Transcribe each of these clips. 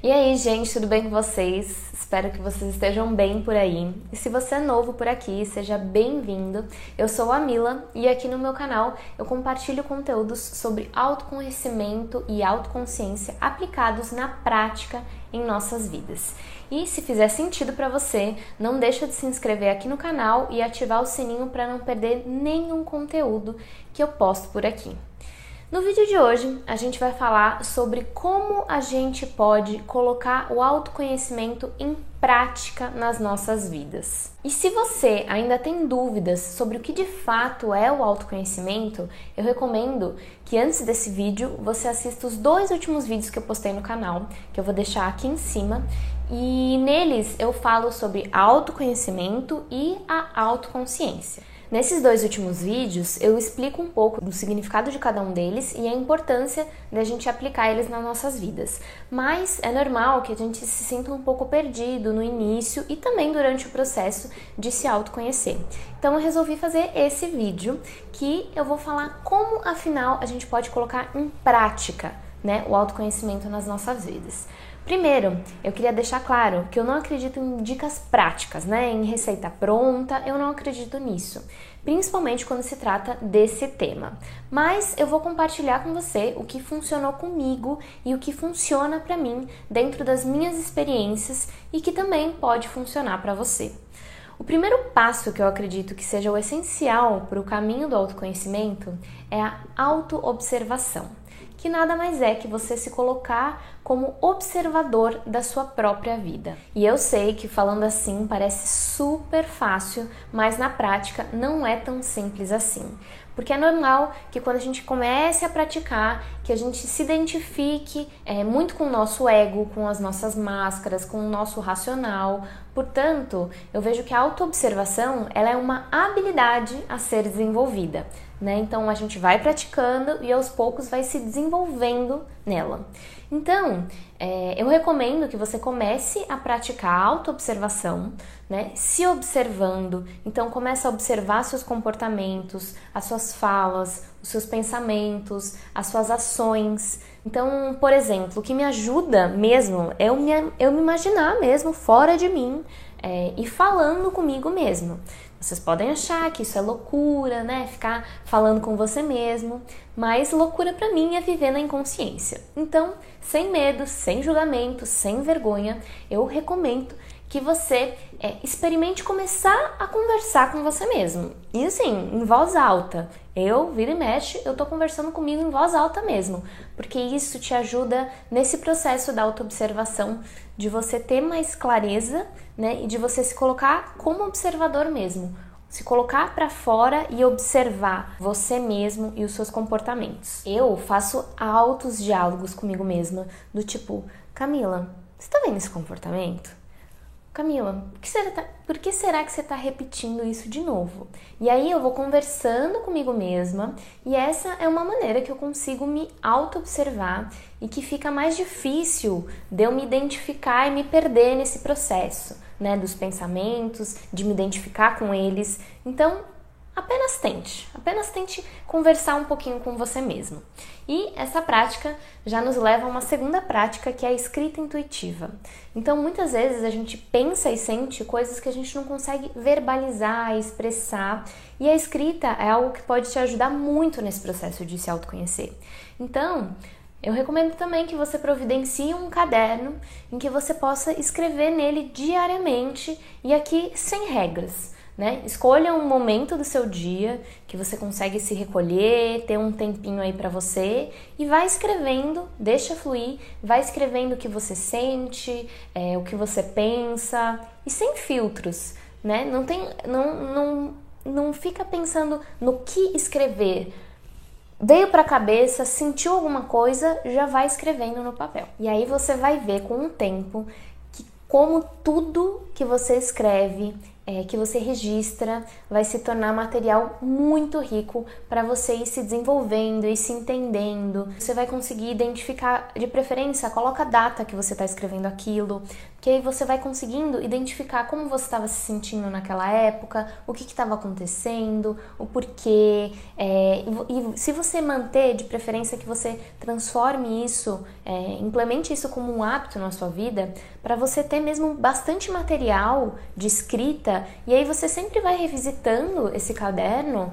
E aí, gente, tudo bem com vocês? Espero que vocês estejam bem por aí. E se você é novo por aqui, seja bem-vindo. Eu sou a Mila e aqui no meu canal eu compartilho conteúdos sobre autoconhecimento e autoconsciência aplicados na prática em nossas vidas. E se fizer sentido para você, não deixa de se inscrever aqui no canal e ativar o sininho para não perder nenhum conteúdo que eu posto por aqui. No vídeo de hoje, a gente vai falar sobre como a gente pode colocar o autoconhecimento em prática nas nossas vidas. E se você ainda tem dúvidas sobre o que de fato é o autoconhecimento, eu recomendo que antes desse vídeo você assista os dois últimos vídeos que eu postei no canal, que eu vou deixar aqui em cima, e neles eu falo sobre autoconhecimento e a autoconsciência. Nesses dois últimos vídeos, eu explico um pouco do significado de cada um deles e a importância da gente aplicar eles nas nossas vidas. Mas é normal que a gente se sinta um pouco perdido no início e também durante o processo de se autoconhecer. Então eu resolvi fazer esse vídeo que eu vou falar como afinal a gente pode colocar em prática né, o autoconhecimento nas nossas vidas. Primeiro, eu queria deixar claro que eu não acredito em dicas práticas, né? Em receita pronta, eu não acredito nisso, principalmente quando se trata desse tema. Mas eu vou compartilhar com você o que funcionou comigo e o que funciona para mim dentro das minhas experiências e que também pode funcionar para você. O primeiro passo que eu acredito que seja o essencial para o caminho do autoconhecimento é a autoobservação que nada mais é que você se colocar como observador da sua própria vida. E eu sei que falando assim parece super fácil, mas na prática não é tão simples assim. Porque é normal que quando a gente comece a praticar, que a gente se identifique é, muito com o nosso ego, com as nossas máscaras, com o nosso racional. Portanto, eu vejo que a autoobservação é uma habilidade a ser desenvolvida. Né? Então a gente vai praticando e aos poucos vai se desenvolvendo nela. Então, é, eu recomendo que você comece a praticar autoobservação, né? Se observando. Então, comece a observar seus comportamentos, as suas falas, os seus pensamentos, as suas ações. Então, por exemplo, o que me ajuda mesmo é eu me, eu me imaginar mesmo fora de mim é, e falando comigo mesmo. Vocês podem achar que isso é loucura, né? Ficar falando com você mesmo, mas loucura para mim é viver na inconsciência. Então, sem medo, sem julgamento, sem vergonha, eu recomendo que você é, experimente começar a conversar com você mesmo. E assim, em voz alta. Eu, vira e mexe, eu tô conversando comigo em voz alta mesmo, porque isso te ajuda nesse processo da autoobservação, de você ter mais clareza, né, e de você se colocar como observador mesmo, se colocar para fora e observar você mesmo e os seus comportamentos. Eu faço altos diálogos comigo mesma, do tipo, Camila, você tá vendo esse comportamento? Camila, por que, será, tá, por que será que você está repetindo isso de novo? E aí eu vou conversando comigo mesma e essa é uma maneira que eu consigo me auto-observar e que fica mais difícil de eu me identificar e me perder nesse processo, né? Dos pensamentos, de me identificar com eles. Então, Apenas tente, apenas tente conversar um pouquinho com você mesmo. E essa prática já nos leva a uma segunda prática que é a escrita intuitiva. Então, muitas vezes a gente pensa e sente coisas que a gente não consegue verbalizar, expressar, e a escrita é algo que pode te ajudar muito nesse processo de se autoconhecer. Então, eu recomendo também que você providencie um caderno em que você possa escrever nele diariamente e aqui sem regras. Né? Escolha um momento do seu dia que você consegue se recolher, ter um tempinho aí para você e vai escrevendo, deixa fluir, vai escrevendo o que você sente, é, o que você pensa e sem filtros, né? Não tem, não, não, não fica pensando no que escrever. Veio para a cabeça, sentiu alguma coisa, já vai escrevendo no papel. E aí você vai ver com o tempo que como tudo que você escreve é, que você registra vai se tornar material muito rico para você ir se desenvolvendo e se entendendo. Você vai conseguir identificar, de preferência, coloca a data que você está escrevendo aquilo, que aí você vai conseguindo identificar como você estava se sentindo naquela época, o que estava acontecendo, o porquê. É, e, e, se você manter, de preferência, que você transforme isso, é, implemente isso como um hábito na sua vida, para você ter mesmo bastante material de escrita, e aí você sempre vai revisitando esse caderno,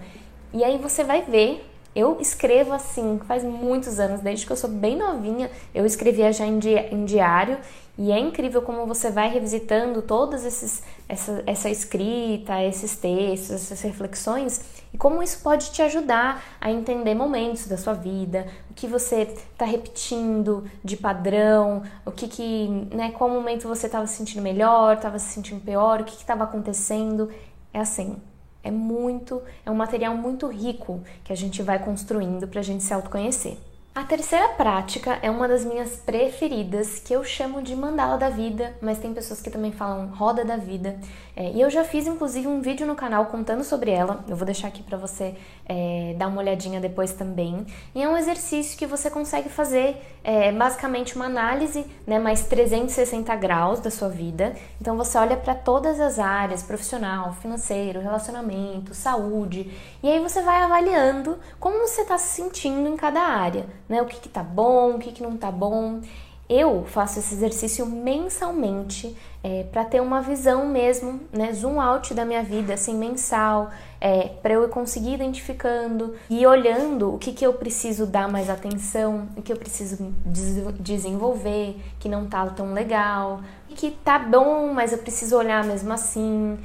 e aí você vai ver. Eu escrevo assim, faz muitos anos, desde que eu sou bem novinha, eu escrevia já em, di em diário e é incrível como você vai revisitando todas esses, essa, essa escrita, esses textos, essas reflexões e como isso pode te ajudar a entender momentos da sua vida, o que você está repetindo de padrão, o que que, né, qual momento você estava se sentindo melhor, estava se sentindo pior, o que estava acontecendo. É assim, é muito, é um material muito rico que a gente vai construindo para a gente se autoconhecer. A terceira prática é uma das minhas preferidas, que eu chamo de mandala da vida, mas tem pessoas que também falam roda da vida. É, e eu já fiz inclusive um vídeo no canal contando sobre ela, eu vou deixar aqui para você é, dar uma olhadinha depois também. E é um exercício que você consegue fazer é, basicamente uma análise né, mais 360 graus da sua vida. Então você olha para todas as áreas, profissional, financeiro, relacionamento, saúde, e aí você vai avaliando como você está se sentindo em cada área né? O que, que tá bom, o que, que não tá bom. Eu faço esse exercício mensalmente é, para ter uma visão mesmo, né, zoom out da minha vida, assim, mensal, é, para eu conseguir identificando e olhando o que, que eu preciso dar mais atenção, o que eu preciso des desenvolver, que não tá tão legal, que tá bom, mas eu preciso olhar mesmo assim,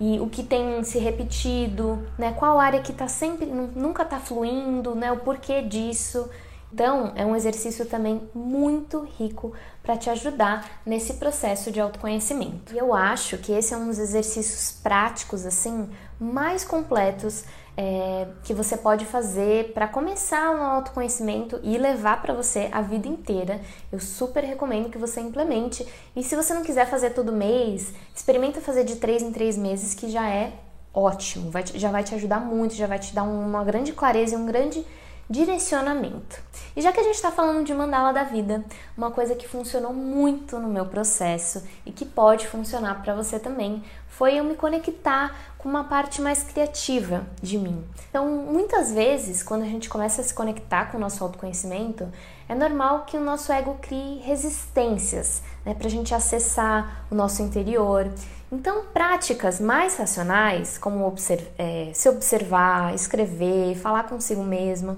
e o que tem se repetido, né, qual área que tá sempre, nunca tá fluindo, né, o porquê disso. Então, é um exercício também muito rico para te ajudar nesse processo de autoconhecimento. E eu acho que esse é um dos exercícios práticos assim mais completos é, que você pode fazer para começar um autoconhecimento e levar para você a vida inteira. Eu super recomendo que você implemente. E se você não quiser fazer todo mês, experimenta fazer de três em três meses, que já é ótimo, vai te, já vai te ajudar muito, já vai te dar uma grande clareza e um grande direcionamento. E já que a gente está falando de mandala da vida, uma coisa que funcionou muito no meu processo e que pode funcionar para você também foi eu me conectar com uma parte mais criativa de mim. Então, muitas vezes, quando a gente começa a se conectar com o nosso autoconhecimento, é normal que o nosso ego crie resistências né, para a gente acessar o nosso interior. Então, práticas mais racionais, como observ é, se observar, escrever, falar consigo mesma,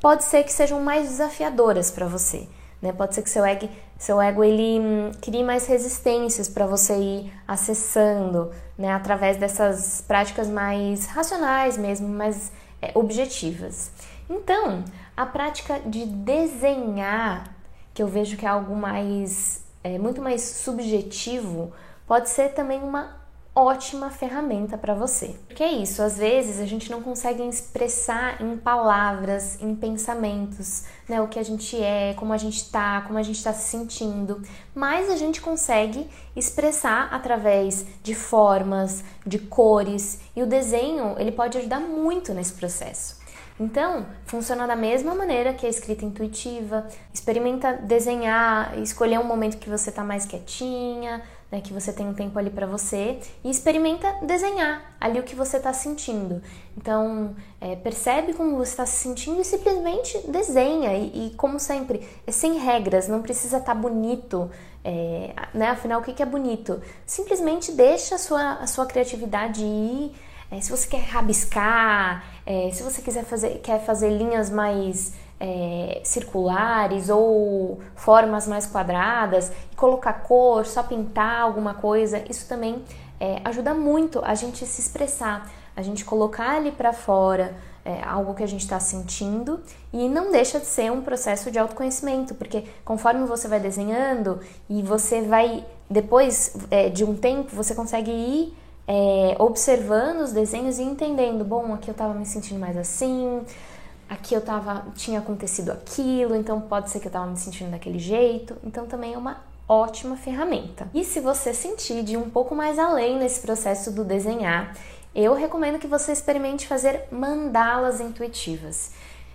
pode ser que sejam mais desafiadoras para você. Né? Pode ser que seu ego, seu ego ele hum, crie mais resistências para você ir acessando, né? através dessas práticas mais racionais mesmo, mais é, objetivas. Então, a prática de desenhar, que eu vejo que é algo mais, é, muito mais subjetivo, pode ser também uma ótima ferramenta para você. Porque é isso, às vezes a gente não consegue expressar em palavras, em pensamentos, né, o que a gente é, como a gente tá, como a gente está se sentindo, mas a gente consegue expressar através de formas, de cores, e o desenho, ele pode ajudar muito nesse processo. Então, funciona da mesma maneira que a escrita intuitiva. Experimenta desenhar, escolher um momento que você está mais quietinha, né, que você tem um tempo ali para você e experimenta desenhar ali o que você está sentindo. Então, é, percebe como você está se sentindo e simplesmente desenha. E, e, como sempre, é sem regras, não precisa estar tá bonito. É, né? Afinal, o que é bonito? Simplesmente deixa a sua, a sua criatividade ir. É, se você quer rabiscar, é, se você quiser fazer, quer fazer linhas mais é, circulares ou formas mais quadradas, colocar cor, só pintar alguma coisa, isso também é, ajuda muito a gente se expressar, a gente colocar ali para fora é, algo que a gente está sentindo e não deixa de ser um processo de autoconhecimento, porque conforme você vai desenhando e você vai, depois é, de um tempo, você consegue ir é, observando os desenhos e entendendo, bom, aqui eu estava me sentindo mais assim, aqui eu tava, tinha acontecido aquilo, então pode ser que eu tava me sentindo daquele jeito. Então também é uma ótima ferramenta. E se você sentir de um pouco mais além nesse processo do desenhar, eu recomendo que você experimente fazer mandalas intuitivas.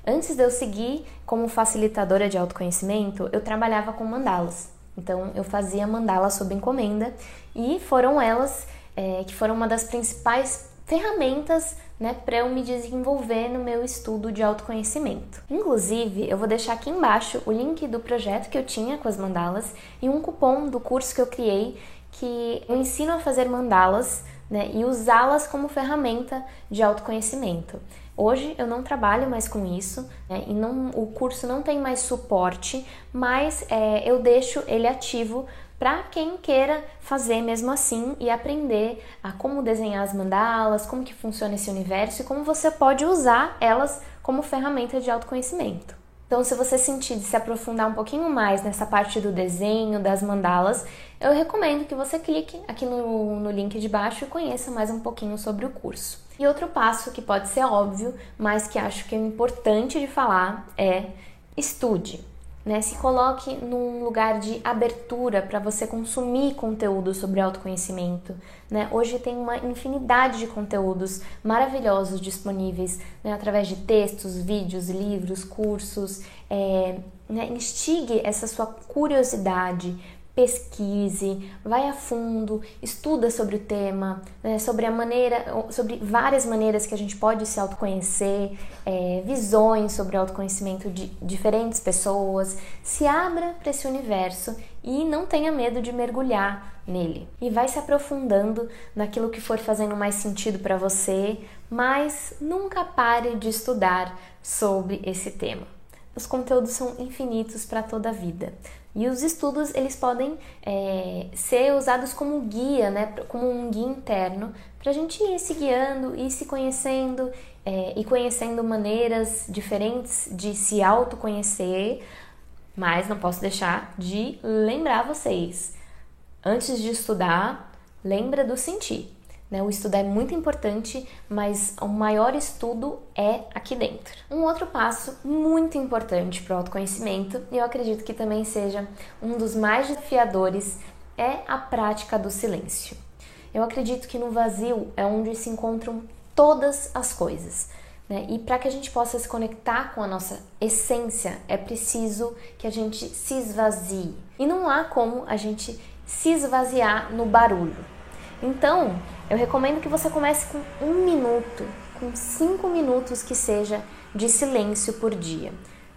Antes de eu seguir como facilitadora de autoconhecimento, eu trabalhava com mandalas. Então eu fazia mandalas sob encomenda e foram elas é, que foram uma das principais ferramentas né, para eu me desenvolver no meu estudo de autoconhecimento. Inclusive, eu vou deixar aqui embaixo o link do projeto que eu tinha com as mandalas e um cupom do curso que eu criei que eu ensino a fazer mandalas né, e usá-las como ferramenta de autoconhecimento. Hoje eu não trabalho mais com isso né, e não, o curso não tem mais suporte, mas é, eu deixo ele ativo para quem queira fazer mesmo assim e aprender a como desenhar as mandalas, como que funciona esse universo e como você pode usar elas como ferramenta de autoconhecimento. Então, se você sentir de se aprofundar um pouquinho mais nessa parte do desenho, das mandalas, eu recomendo que você clique aqui no, no link de baixo e conheça mais um pouquinho sobre o curso. E outro passo que pode ser óbvio, mas que acho que é importante de falar é estude. Né? Se coloque num lugar de abertura para você consumir conteúdo sobre autoconhecimento. Né? Hoje tem uma infinidade de conteúdos maravilhosos disponíveis né? através de textos, vídeos, livros, cursos. É, né? Instigue essa sua curiosidade pesquise, vai a fundo, estuda sobre o tema, né, sobre a maneira, sobre várias maneiras que a gente pode se autoconhecer, é, visões sobre autoconhecimento de diferentes pessoas, se abra para esse universo e não tenha medo de mergulhar nele. E vai se aprofundando naquilo que for fazendo mais sentido para você, mas nunca pare de estudar sobre esse tema. Os conteúdos são infinitos para toda a vida. E os estudos eles podem é, ser usados como guia, né, como um guia interno, para a gente ir se guiando, ir se conhecendo é, e conhecendo maneiras diferentes de se autoconhecer. Mas não posso deixar de lembrar vocês, antes de estudar, lembra do sentir. Né? O estudo é muito importante, mas o maior estudo é aqui dentro. Um outro passo muito importante para o autoconhecimento, e eu acredito que também seja um dos mais desafiadores, é a prática do silêncio. Eu acredito que no vazio é onde se encontram todas as coisas. Né? E para que a gente possa se conectar com a nossa essência, é preciso que a gente se esvazie. E não há como a gente se esvaziar no barulho. Então, eu recomendo que você comece com um minuto, com cinco minutos que seja de silêncio por dia.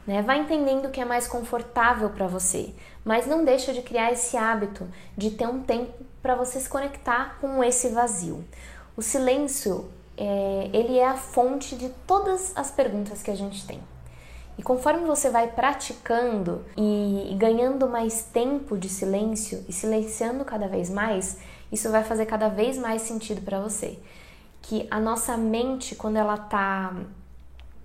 Né? Vai entendendo o que é mais confortável para você, mas não deixa de criar esse hábito de ter um tempo para você se conectar com esse vazio. O silêncio, é, ele é a fonte de todas as perguntas que a gente tem. E conforme você vai praticando e ganhando mais tempo de silêncio e silenciando cada vez mais, isso vai fazer cada vez mais sentido para você. Que a nossa mente, quando ela tá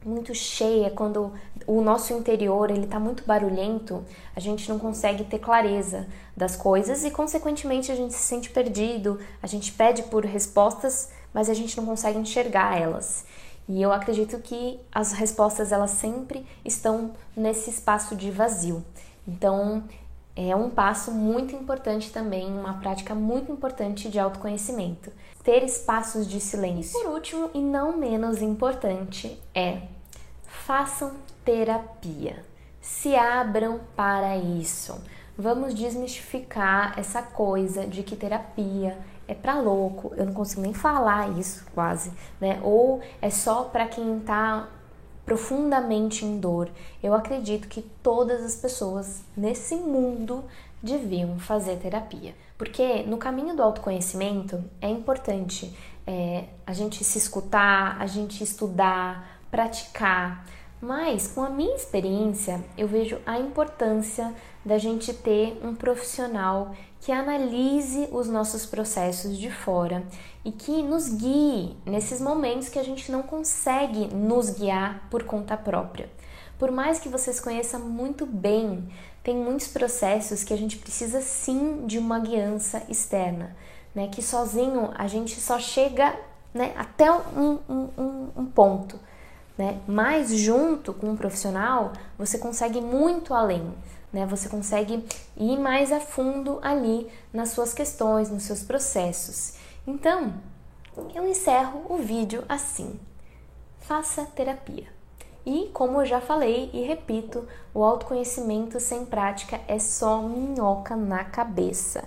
muito cheia, quando o nosso interior ele tá muito barulhento, a gente não consegue ter clareza das coisas e consequentemente a gente se sente perdido, a gente pede por respostas, mas a gente não consegue enxergar elas. E eu acredito que as respostas elas sempre estão nesse espaço de vazio. Então, é um passo muito importante também, uma prática muito importante de autoconhecimento. Ter espaços de silêncio. Por último, e não menos importante, é façam terapia. Se abram para isso. Vamos desmistificar essa coisa de que terapia é para louco. Eu não consigo nem falar isso quase, né? Ou é só para quem tá profundamente em dor, eu acredito que todas as pessoas nesse mundo deviam fazer terapia. Porque no caminho do autoconhecimento é importante é, a gente se escutar, a gente estudar, praticar. Mas com a minha experiência, eu vejo a importância da gente ter um profissional que analise os nossos processos de fora e que nos guie nesses momentos que a gente não consegue nos guiar por conta própria. Por mais que vocês conheçam muito bem, tem muitos processos que a gente precisa sim de uma guiança externa, né? Que sozinho a gente só chega né, até um, um, um ponto, né? Mas junto com um profissional você consegue muito além né? Você consegue ir mais a fundo ali nas suas questões, nos seus processos. Então, eu encerro o vídeo assim: faça terapia. E como eu já falei e repito, o autoconhecimento sem prática é só minhoca na cabeça.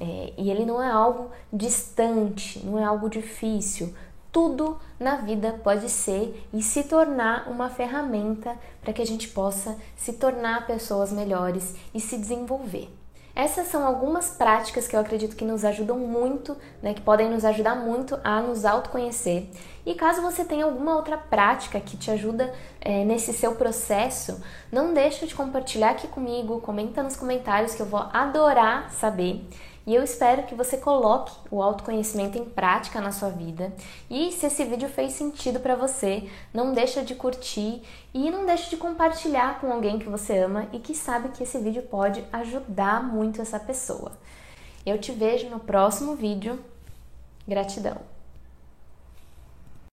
É, e ele não é algo distante, não é algo difícil. Tudo na vida pode ser e se tornar uma ferramenta para que a gente possa se tornar pessoas melhores e se desenvolver. Essas são algumas práticas que eu acredito que nos ajudam muito, né, que podem nos ajudar muito a nos autoconhecer. E caso você tenha alguma outra prática que te ajuda é, nesse seu processo, não deixa de compartilhar aqui comigo, comenta nos comentários que eu vou adorar saber. E eu espero que você coloque o autoconhecimento em prática na sua vida. E se esse vídeo fez sentido para você, não deixa de curtir e não deixa de compartilhar com alguém que você ama e que sabe que esse vídeo pode ajudar muito essa pessoa. Eu te vejo no próximo vídeo. Gratidão.